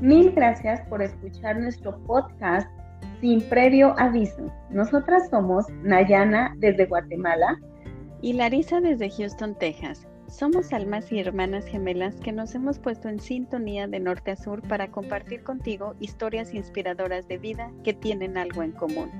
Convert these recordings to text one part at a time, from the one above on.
Mil gracias por escuchar nuestro podcast sin previo aviso. Nosotras somos Nayana desde Guatemala y Larisa desde Houston, Texas. Somos almas y hermanas gemelas que nos hemos puesto en sintonía de norte a sur para compartir contigo historias inspiradoras de vida que tienen algo en común.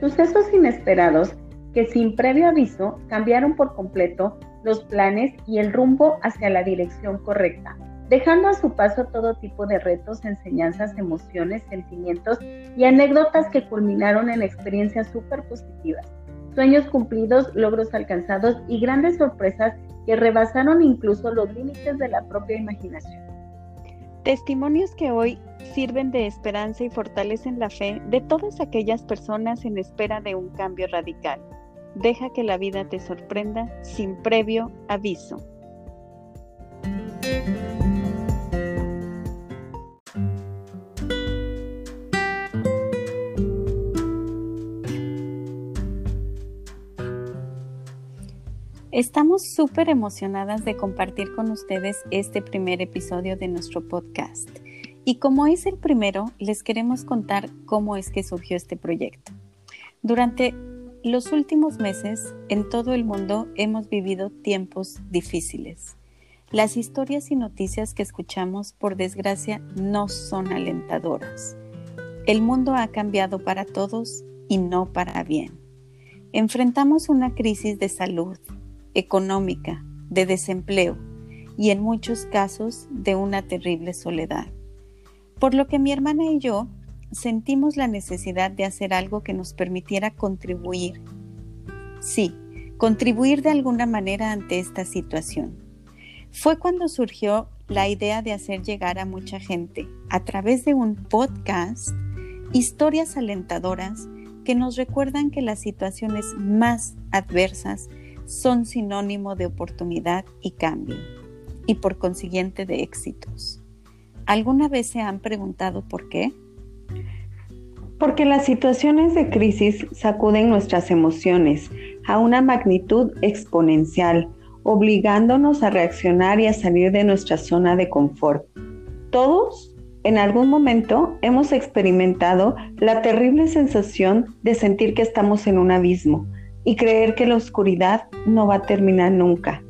Sucesos inesperados que sin previo aviso cambiaron por completo los planes y el rumbo hacia la dirección correcta, dejando a su paso todo tipo de retos, enseñanzas, emociones, sentimientos y anécdotas que culminaron en experiencias súper positivas sueños cumplidos, logros alcanzados y grandes sorpresas que rebasaron incluso los límites de la propia imaginación. Testimonios que hoy sirven de esperanza y fortalecen la fe de todas aquellas personas en espera de un cambio radical. Deja que la vida te sorprenda sin previo aviso. Estamos súper emocionadas de compartir con ustedes este primer episodio de nuestro podcast. Y como es el primero, les queremos contar cómo es que surgió este proyecto. Durante los últimos meses, en todo el mundo hemos vivido tiempos difíciles. Las historias y noticias que escuchamos, por desgracia, no son alentadoras. El mundo ha cambiado para todos y no para bien. Enfrentamos una crisis de salud, económica, de desempleo y en muchos casos de una terrible soledad. Por lo que mi hermana y yo sentimos la necesidad de hacer algo que nos permitiera contribuir. Sí, contribuir de alguna manera ante esta situación. Fue cuando surgió la idea de hacer llegar a mucha gente, a través de un podcast, historias alentadoras que nos recuerdan que las situaciones más adversas son sinónimo de oportunidad y cambio, y por consiguiente de éxitos. ¿Alguna vez se han preguntado por qué? Porque las situaciones de crisis sacuden nuestras emociones a una magnitud exponencial, obligándonos a reaccionar y a salir de nuestra zona de confort. Todos, en algún momento, hemos experimentado la terrible sensación de sentir que estamos en un abismo, y creer que la oscuridad no va a terminar nunca.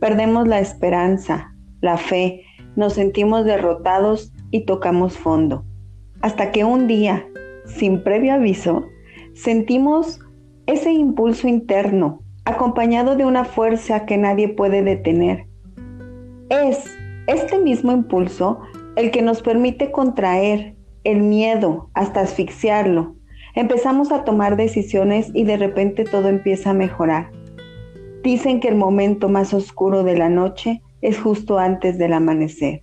Perdemos la esperanza, la fe, nos sentimos derrotados y tocamos fondo. Hasta que un día, sin previo aviso, sentimos ese impulso interno, acompañado de una fuerza que nadie puede detener. Es este mismo impulso el que nos permite contraer el miedo hasta asfixiarlo Empezamos a tomar decisiones y de repente todo empieza a mejorar. Dicen que el momento más oscuro de la noche es justo antes del amanecer.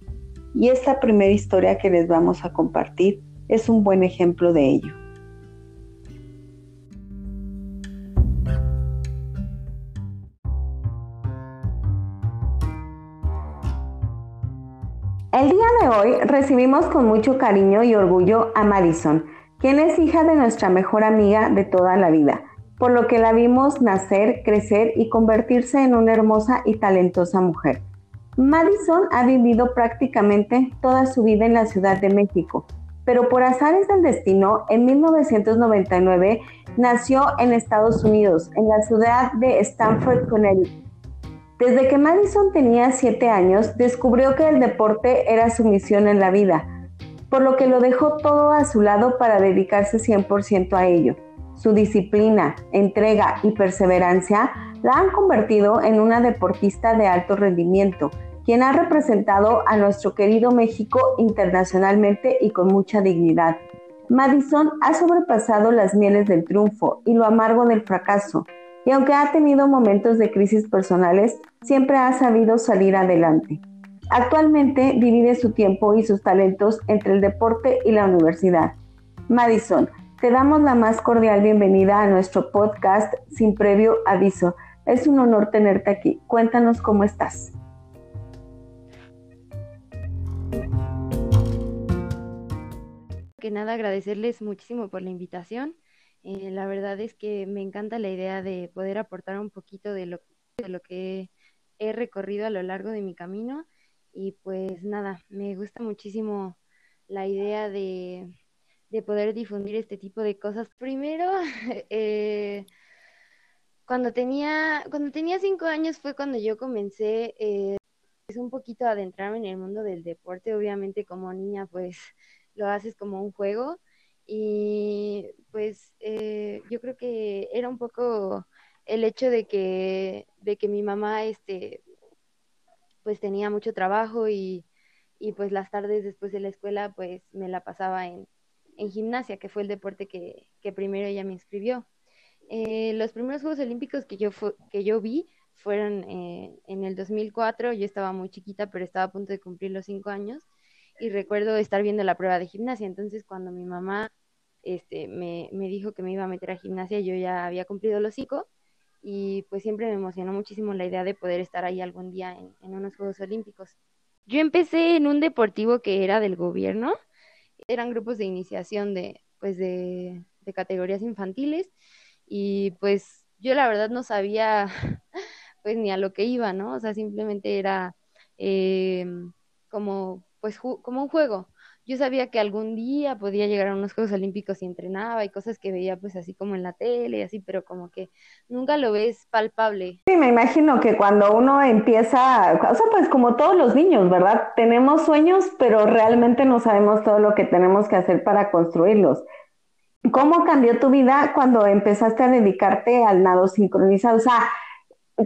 Y esta primera historia que les vamos a compartir es un buen ejemplo de ello. El día de hoy recibimos con mucho cariño y orgullo a Madison, quien es hija de nuestra mejor amiga de toda la vida, por lo que la vimos nacer, crecer y convertirse en una hermosa y talentosa mujer. Madison ha vivido prácticamente toda su vida en la Ciudad de México, pero por azares del destino, en 1999 nació en Estados Unidos, en la ciudad de Stamford, Connecticut. Desde que Madison tenía 7 años, descubrió que el deporte era su misión en la vida por lo que lo dejó todo a su lado para dedicarse 100% a ello. Su disciplina, entrega y perseverancia la han convertido en una deportista de alto rendimiento, quien ha representado a nuestro querido México internacionalmente y con mucha dignidad. Madison ha sobrepasado las mieles del triunfo y lo amargo del fracaso, y aunque ha tenido momentos de crisis personales, siempre ha sabido salir adelante. Actualmente divide su tiempo y sus talentos entre el deporte y la universidad. Madison, te damos la más cordial bienvenida a nuestro podcast sin previo aviso. Es un honor tenerte aquí. Cuéntanos cómo estás. Que nada, agradecerles muchísimo por la invitación. Eh, la verdad es que me encanta la idea de poder aportar un poquito de lo, de lo que he recorrido a lo largo de mi camino Y pues nada, me gusta muchísimo la idea de, de poder difundir este tipo de cosas. Primero, eh, cuando tenía, cuando tenía cinco años fue cuando yo comencé eh, pues, un poquito a adentrarme en el mundo del deporte. Obviamente como niña pues lo haces como un juego y pues eh, yo creo que era un poco el hecho de que, de que mi mamá este, pues tenía mucho trabajo y, y pues las tardes después de la escuela pues me la pasaba en, en gimnasia, que fue el deporte que, que primero ella me inscribió. Eh, los primeros Juegos Olímpicos que yo, que yo vi fueron eh, en el 2004, yo estaba muy chiquita, pero estaba a punto de cumplir los cinco años y recuerdo estar viendo la prueba de gimnasia, entonces cuando mi mamá este, me, me dijo que me iba a meter a gimnasia, yo ya había cumplido los cinco y pues siempre me emocionó muchísimo la idea de poder estar ahí algún día en, en unos Juegos Olímpicos. Yo empecé en un deportivo que era del gobierno, eran grupos de iniciación de, pues de, de categorías infantiles y pues yo la verdad no sabía pues ni a lo que iba, ¿no? O sea, simplemente era eh, como pues como un juego. Yo sabía que algún día podía llegar a unos Juegos Olímpicos y entrenaba y cosas que veía pues así como en la tele y así, pero como que nunca lo ves palpable. Sí, me imagino que cuando uno empieza, o sea, pues como todos los niños, ¿verdad? Tenemos sueños, pero realmente no sabemos todo lo que tenemos que hacer para construirlos. ¿Cómo cambió tu vida cuando empezaste a dedicarte al nado sincronizado? O sea,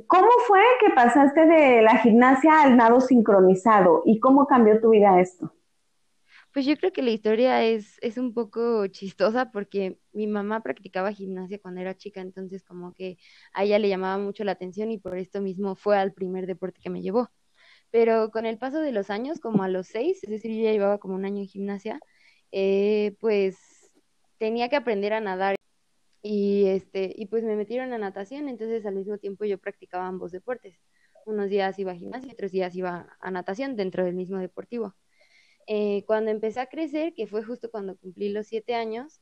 ¿cómo fue que pasaste de la gimnasia al nado sincronizado y cómo cambió tu vida esto? Pues yo creo que la historia es, es un poco chistosa porque mi mamá practicaba gimnasia cuando era chica, entonces como que a ella le llamaba mucho la atención y por esto mismo fue al primer deporte que me llevó. Pero con el paso de los años, como a los seis, es decir, yo ya llevaba como un año en gimnasia, eh, pues tenía que aprender a nadar y este y pues me metieron a natación, entonces al mismo tiempo yo practicaba ambos deportes. Unos días iba a gimnasia, otros días iba a natación dentro del mismo deportivo. Eh, cuando empecé a crecer, que fue justo cuando cumplí los siete años,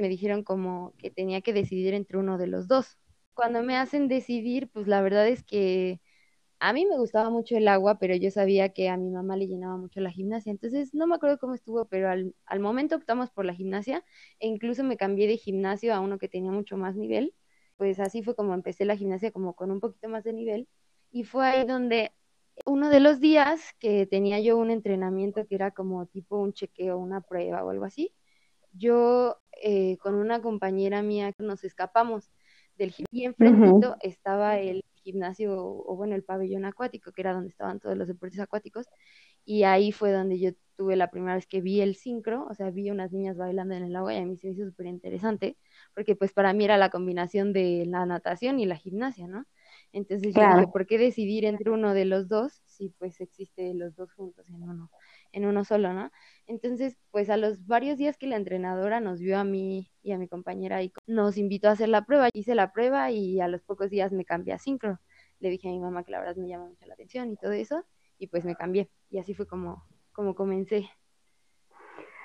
me dijeron como que tenía que decidir entre uno de los dos. Cuando me hacen decidir, pues la verdad es que a mí me gustaba mucho el agua, pero yo sabía que a mi mamá le llenaba mucho la gimnasia. Entonces, no me acuerdo cómo estuvo, pero al, al, momento optamos por la gimnasia e incluso me cambié de gimnasio a uno que tenía mucho más nivel. Pues así fue como empecé la gimnasia, como con un poquito más de nivel. Y fue ahí donde uno de los días que tenía yo un entrenamiento que era como tipo un chequeo, una prueba o algo así, yo eh, con una compañera mía nos escapamos del gimnasio y enfrentito uh -huh. estaba el gimnasio o bueno, el pabellón acuático, que era donde estaban todos los deportes acuáticos, y ahí fue donde yo tuve la primera vez que vi el sincro, o sea, vi unas niñas bailando en el agua y a mí se me hizo súper interesante, porque pues para mí era la combinación de la natación y la gimnasia, ¿no? Entonces claro. yo dije, ¿por qué decidir entre uno de los dos si pues existe los dos juntos en uno, en uno solo, ¿no? Entonces, pues a los varios días que la entrenadora nos vio a mí y a mi compañera y nos invitó a hacer la prueba, hice la prueba y a los pocos días me cambié a sincro. Le dije a mi mamá que la verdad me llama mucho la atención y todo eso, y pues me cambié. Y así fue como, como comencé.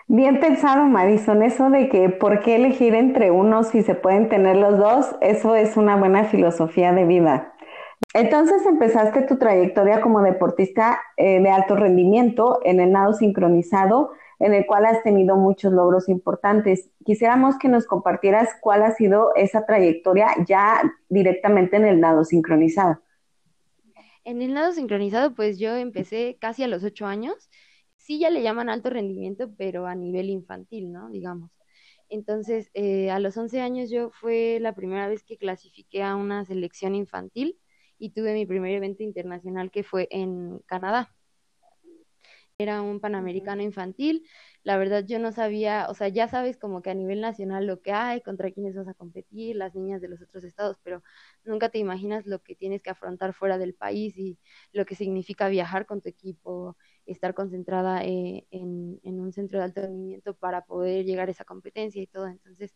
Bien pensado, Marison, eso de que por qué elegir entre unos si se pueden tener los dos, eso es una buena filosofía de vida. Entonces empezaste tu trayectoria como deportista eh, de alto rendimiento en el nado sincronizado, en el cual has tenido muchos logros importantes. Quisiéramos que nos compartieras cuál ha sido esa trayectoria ya directamente en el nado sincronizado. En el nado sincronizado, pues yo empecé casi a los ocho años. Sí, ya le llaman alto rendimiento, pero a nivel infantil, ¿no? Digamos. Entonces, eh, a los 11 años yo fue la primera vez que clasifiqué a una selección infantil y tuve mi primer evento internacional que fue en Canadá. Era un panamericano infantil. La verdad yo no sabía, o sea, ya sabes como que a nivel nacional lo que hay, contra quiénes vas a competir, las niñas de los otros estados, pero nunca te imaginas lo que tienes que afrontar fuera del país y lo que significa viajar con tu equipo, estar concentrada eh, en, en, un centro de alto rendimiento para poder llegar a esa competencia y todo. Entonces,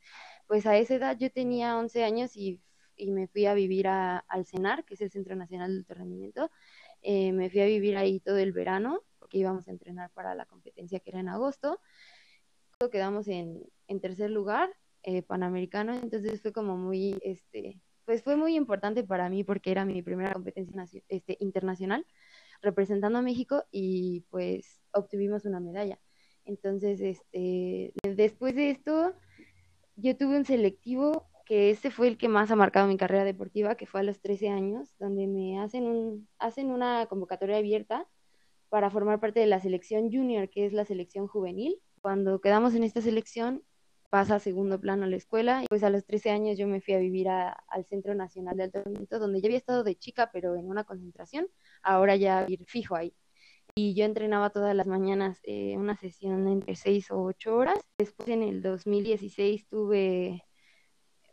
pues a esa edad yo tenía 11 años y y me fui a vivir a, al CENAR, que es el Centro Nacional de Alto Rendimiento. Eh, me fui a vivir ahí todo el verano, porque íbamos a entrenar para la competencia que era en agosto. Quedamos en, en tercer lugar, eh, panamericano, entonces fue como muy, este, pues fue muy importante para mí porque era mi primera competencia este, internacional. representando a México y pues obtuvimos una medalla. Entonces, este, después de esto, yo tuve un selectivo que ese fue el que más ha marcado mi carrera deportiva, que fue a los 13 años, donde me hacen, un, hacen una convocatoria abierta para formar parte de la selección junior, que es la selección juvenil. Cuando quedamos en esta selección, pasa a segundo plano la escuela. Y pues a los 13 años yo me fui a vivir al Centro Nacional de Alto Rendimiento, donde ya había estado de chica, pero en una concentración. Ahora ya ir fijo ahí. Y yo entrenaba todas las mañanas eh, una sesión entre 6 o 8 horas. Después en el 2016 tuve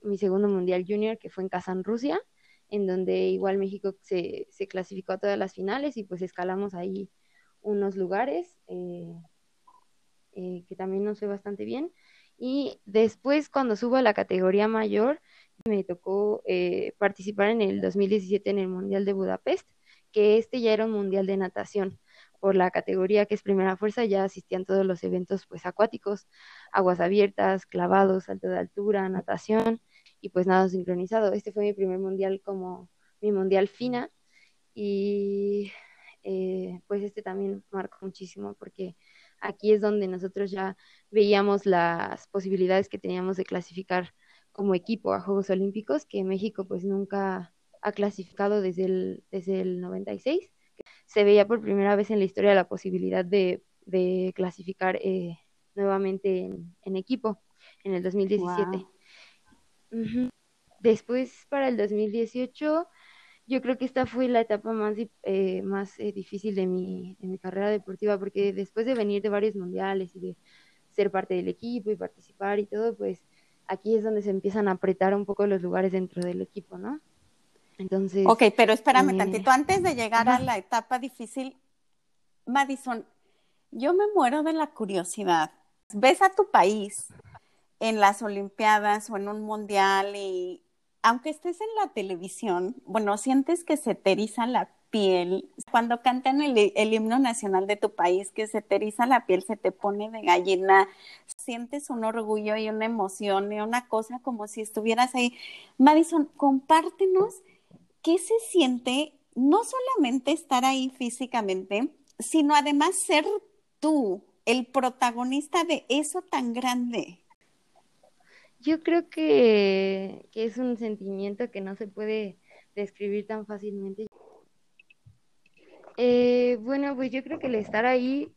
mi segundo Mundial Junior, que fue en Kazán, Rusia, en donde igual México se, se clasificó a todas las finales y pues escalamos ahí unos lugares eh, eh, que también nos fue bastante bien. Y después, cuando subo a la categoría mayor, me tocó eh, participar en el 2017 en el Mundial de Budapest, que este ya era un Mundial de natación. Por la categoría que es primera fuerza, ya asistían todos los eventos pues acuáticos, aguas abiertas, clavados, salto de altura, natación y pues nada sincronizado. Este fue mi primer mundial como mi mundial fina y eh, pues este también marcó muchísimo porque aquí es donde nosotros ya veíamos las posibilidades que teníamos de clasificar como equipo a Juegos Olímpicos, que México pues nunca ha clasificado desde el, desde el 96. Se veía por primera vez en la historia la posibilidad de, de clasificar eh, nuevamente en, equipo en el 2017. Después, para el 2018, yo creo que esta fue la etapa más, eh, más eh, difícil de mi, de mi carrera deportiva, porque después de venir de varios mundiales y de ser parte del equipo y participar y todo, pues aquí es donde se empiezan a apretar un poco los lugares dentro del equipo, ¿no? Entonces. Ok, pero espérame eh, tantito. Antes de llegar a la etapa difícil, Madison, yo me muero de la curiosidad. Ves a tu país en las Olimpiadas o en un mundial y aunque estés en la televisión, bueno, sientes que se te eriza la piel. Cuando cantan el, himno nacional de tu país, que se te eriza la piel, se te pone de gallina, sientes un orgullo y una emoción y una cosa como si estuvieras ahí. Madison, compártenos qué se siente no solamente estar ahí físicamente, sino además ser tú el protagonista de eso tan grande. Yo creo que, es un sentimiento que no se puede describir tan fácilmente. Eh, bueno, pues yo creo que el estar ahí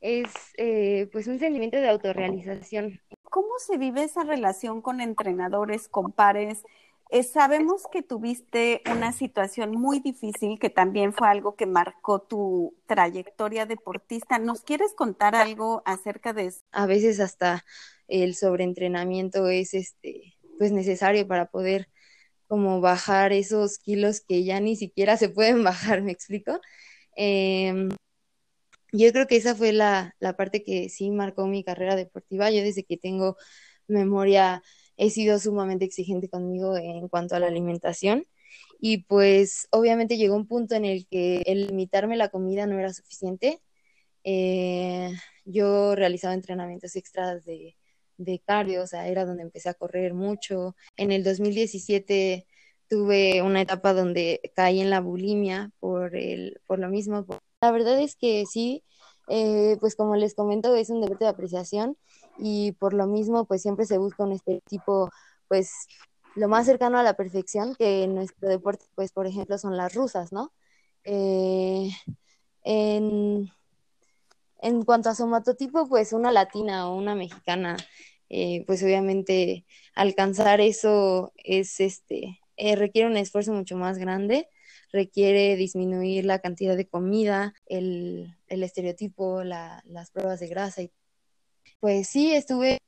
es eh, pues un sentimiento de autorrealización. ¿Cómo se vive esa relación con entrenadores, con pares? Eh, sabemos que tuviste una situación muy difícil que también fue algo que marcó tu trayectoria deportista. ¿Nos quieres contar algo acerca de eso? A veces hasta el sobreentrenamiento es este pues necesario para poder como bajar esos kilos que ya ni siquiera se pueden bajar, ¿me explico? Em, yo creo que esa fue la, la parte que sí marcó mi carrera deportiva. Yo desde que tengo memoria he sido sumamente exigente conmigo en cuanto a la alimentación y pues obviamente llegó un punto en el que el limitarme la comida no era suficiente. Eh, yo realizaba entrenamientos extras de de cardio, o sea, era donde empecé a correr mucho. En el 2017 tuve una etapa donde caí en la bulimia por, el, por lo mismo. La verdad es que sí, eh, pues como les comento, es un deporte de apreciación y por lo mismo, pues siempre se busca un estereotipo, pues lo más cercano a la perfección, que en nuestro deporte, pues por ejemplo, son las rusas, ¿no? Eh, en en cuanto a somatotipo, pues una latina o una mexicana, eh, pues obviamente alcanzar eso es este, eh, requiere un esfuerzo mucho más grande, requiere disminuir la cantidad de comida, el, estereotipo, las pruebas de grasa. Y, pues sí, estuve,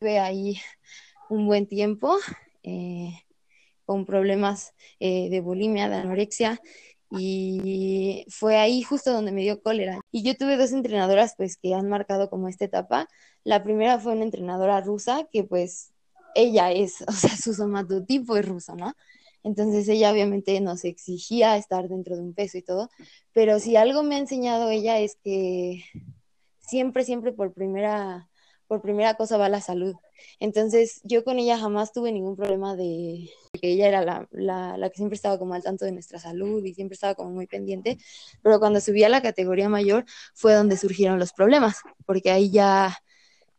ahí un buen tiempo eh, con problemas de bulimia, de anorexia y fue ahí justo donde me dio cólera. Y yo tuve dos entrenadoras pues que han marcado como esta etapa. La primera fue una entrenadora rusa que pues ella es, o sea, su somatotipo es ruso, ¿no? Entonces ella obviamente nos exigía estar dentro de un peso y todo, pero si algo me ha enseñado ella es que siempre, siempre por primera, por primera cosa va la salud. Entonces, yo con ella jamás tuve ningún problema de que ella era la, la, que siempre estaba como al tanto de nuestra salud y siempre estaba como muy pendiente, pero cuando subí a la categoría mayor fue donde surgieron los problemas, porque ahí ya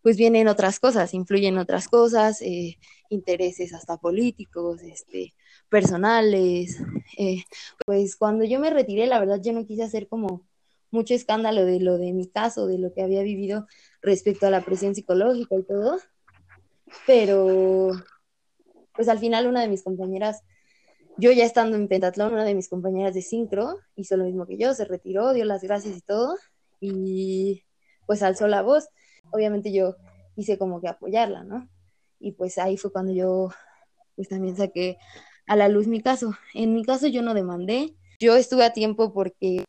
pues vienen otras cosas, influyen otras cosas, eh, intereses hasta políticos, este, personales. Eh, pues cuando yo me retiré, la verdad yo no quise hacer como mucho escándalo de lo de mi caso, de lo que había vivido respecto a la presión psicológica y todo, pero pues al final una de mis compañeras, yo ya estando en pentatlón, una de mis compañeras de sincro hizo lo mismo que yo, se retiró, dio las gracias y todo, y pues alzó la voz. Obviamente yo hice como que apoyarla, ¿no? Y pues ahí fue cuando yo pues también saqué a la luz mi caso. En mi caso yo no demandé, yo estuve a tiempo porque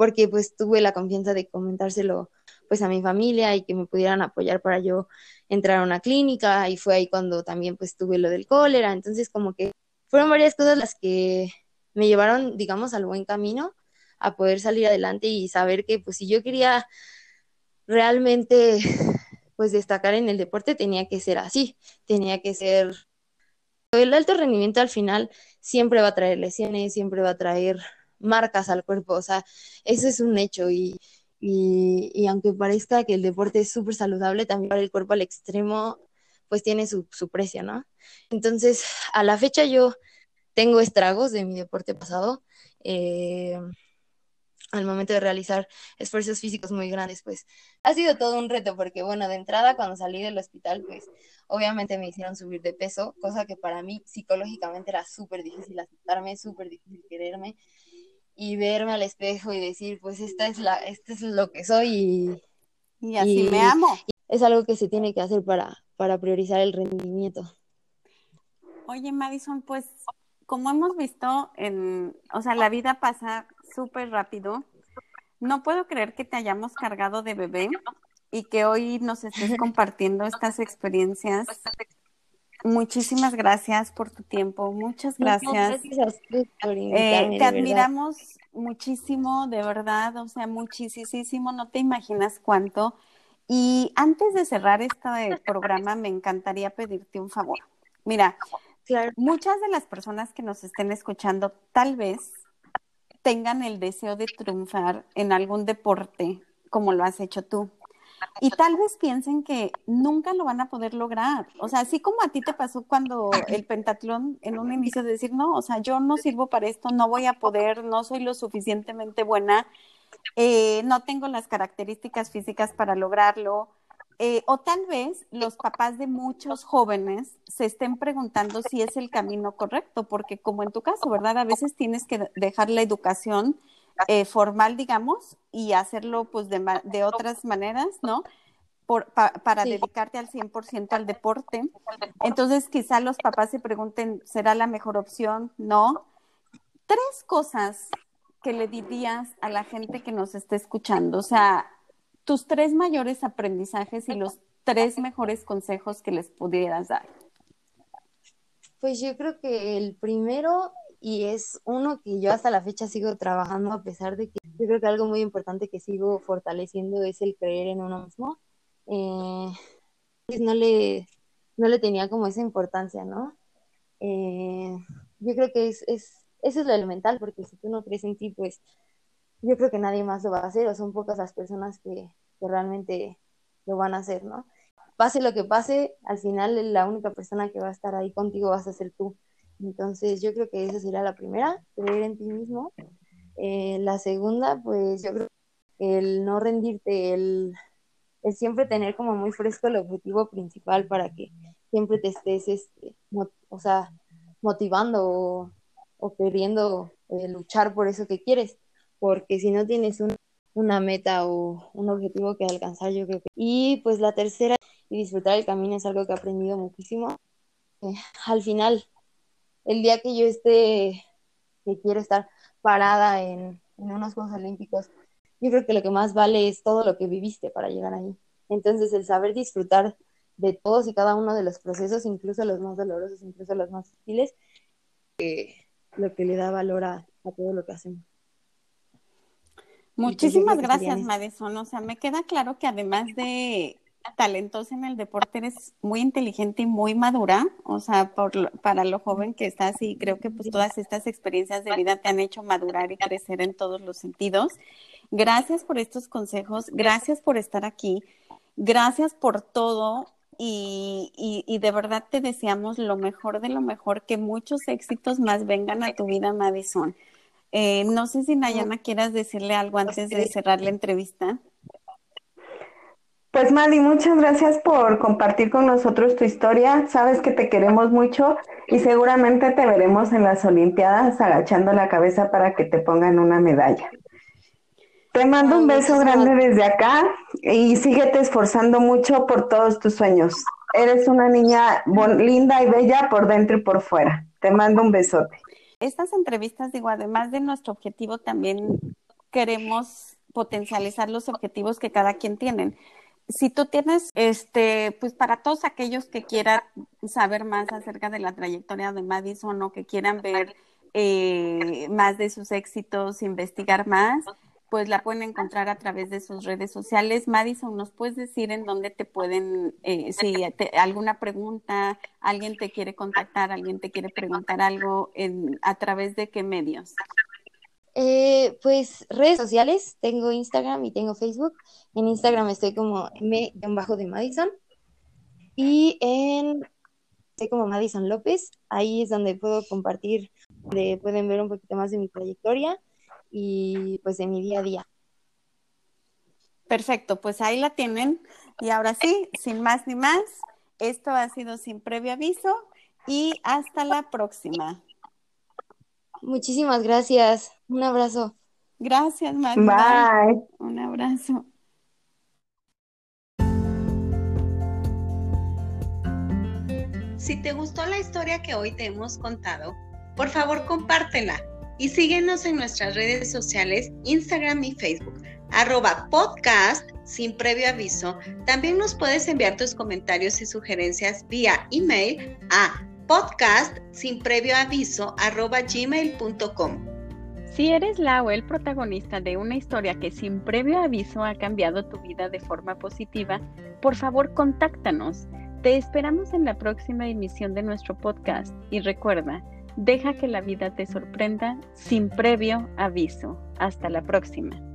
porque pues tuve la confianza de comentárselo pues a mi familia y que me pudieran apoyar para yo entrar a una clínica y fue ahí cuando también pues tuve lo del cólera, entonces como que fueron varias cosas las que me llevaron digamos al buen camino a poder salir adelante y saber que pues si yo quería realmente pues destacar en el deporte tenía que ser así, tenía que ser el alto rendimiento al final siempre va a traer lesiones, siempre va a traer marcas al cuerpo, o sea, eso es un hecho y, y, aunque parezca que el deporte es súper saludable, también para el cuerpo al extremo, pues tiene su, su precio, ¿no? Entonces, a la fecha yo tengo estragos de mi deporte pasado. Eh, al momento de realizar esfuerzos físicos muy grandes, pues ha sido todo un reto, porque bueno, de entrada cuando salí del hospital, pues obviamente me hicieron subir de peso, cosa que para mí psicológicamente era súper difícil aceptarme, súper difícil quererme y verme al espejo y decir, pues esta es la, este es lo que soy y, y así me amo. es algo que se tiene que hacer para, para priorizar el rendimiento. Oye, Madison, pues como hemos visto en, o sea, la vida pasa súper rápido. No puedo creer que te hayamos cargado de bebé y que hoy nos estés compartiendo estas experiencias. Muchísimas gracias por tu tiempo, muchas gracias. Eh, te admiramos muchísimo, de verdad, o sea, muchísimo, no te imaginas cuánto. Y antes de cerrar este programa, me encantaría pedirte un favor. Mira, muchas de las personas que nos estén escuchando tal vez tengan el deseo de triunfar en algún deporte como lo has hecho tú. Y tal vez piensen que nunca lo van a poder lograr. O sea, así como a ti te pasó cuando el pentatlón en un inicio de decir, no, o sea, yo no sirvo para esto, no voy a poder, no soy lo suficientemente buena, eh, no tengo las características físicas para lograrlo. Eh, o tal vez los papás de muchos jóvenes se estén preguntando si es el camino correcto, porque como en tu caso, ¿verdad? A veces tienes que dejar la educación eh, formal, digamos, y hacerlo pues de, de otras maneras, ¿no? Por, para dedicarte al 100% al deporte. Entonces, quizá los papás se pregunten, ¿será la mejor opción? No. Tres cosas que le dirías a la gente que nos está escuchando, o sea, tus tres mayores aprendizajes y los tres mejores consejos que les pudieras dar. Pues yo creo que el primero, y es uno que yo hasta la fecha sigo trabajando, a pesar de que yo creo que algo muy importante que sigo fortaleciendo es el creer en uno mismo. Eh, pues no le, no le tenía como esa importancia, ¿no? Eh, yo creo que es, es, eso es lo elemental, porque si tú no crees en ti, pues yo creo que nadie más lo va a hacer, o son pocas las personas que, realmente lo van a hacer, ¿no? Pase lo que pase, al final la única persona que va a estar ahí contigo vas a ser tú. Entonces yo creo que esa sería la primera, creer en ti mismo. Eh, la segunda, pues yo creo que el no rendirte, el, el, siempre tener como muy fresco el objetivo principal para que siempre te estés, este, o sea, motivando o, queriendo eh, luchar por eso que quieres porque si no tienes una meta o un objetivo que alcanzar, yo creo que... Y pues la tercera, y disfrutar el camino es algo que he aprendido muchísimo. Eh, al final, el día que yo esté, que quiero estar parada en, en unos Juegos Olímpicos, yo creo que lo que más vale es todo lo que viviste para llegar ahí. Entonces, el saber disfrutar de todos y cada uno de los procesos, incluso los más dolorosos, incluso los más difíciles, eh, lo que le da valor a todo lo que hacemos. pues, Muchísimas gracias, Madison. O sea, me queda claro que además de talentosa en el deporte, eres muy inteligente y muy madura, o sea, por, para lo joven que estás y creo que pues todas estas experiencias de vida te han hecho madurar y crecer en todos los sentidos. Gracias por estos consejos, gracias por estar aquí, gracias por todo y, y, de verdad te deseamos lo mejor de lo mejor, que muchos éxitos más vengan a tu vida, Madison. Eh, no sé si Nayana quieras decirle algo antes de cerrar la entrevista. Pues Madi, muchas gracias por compartir con nosotros tu historia. Sabes que te queremos mucho y seguramente te veremos en las Olimpiadas agachando la cabeza para que te pongan una medalla. Te mando un beso grande desde acá y síguete esforzando mucho por todos tus sueños. Eres una niña linda y bella por dentro y por fuera. Te mando un besote. Estas entrevistas, digo, además de nuestro objetivo, también queremos potencializar los objetivos que cada quien tiene si tú tienes, este, pues para todos aquellos que quieran saber más acerca de la trayectoria de Madison o que quieran ver eh, más de sus éxitos, investigar más, pues la pueden encontrar a través de sus redes sociales. Madison, ¿nos puedes decir en dónde te pueden, eh, si alguna pregunta, alguien te quiere contactar, alguien te quiere preguntar algo, en, a través de qué medios? Eh, pues redes sociales, tengo Instagram y tengo Facebook. En Instagram estoy como m-bajo de Madison y en estoy como Madison López. Ahí es donde puedo compartir, donde pueden ver un poquito más de mi trayectoria y pues de mi día a día. Perfecto, pues ahí la tienen. Y ahora sí, sin más ni más, esto ha sido sin previo aviso y hasta la próxima. Muchísimas gracias. Un abrazo. Gracias, María. Bye. Un abrazo. Si te gustó la historia que hoy te hemos contado, por favor compártela y síguenos en nuestras redes sociales, Instagram y Facebook, arroba podcast sin previo aviso. También nos puedes enviar tus comentarios y sugerencias vía email a podcast sin previo aviso arroba. Si eres la o el protagonista de una historia que sin previo aviso ha cambiado tu vida de forma positiva, por favor contáctanos. Te esperamos en la próxima emisión de nuestro podcast y recuerda, deja que la vida te sorprenda sin previo aviso. Hasta la próxima.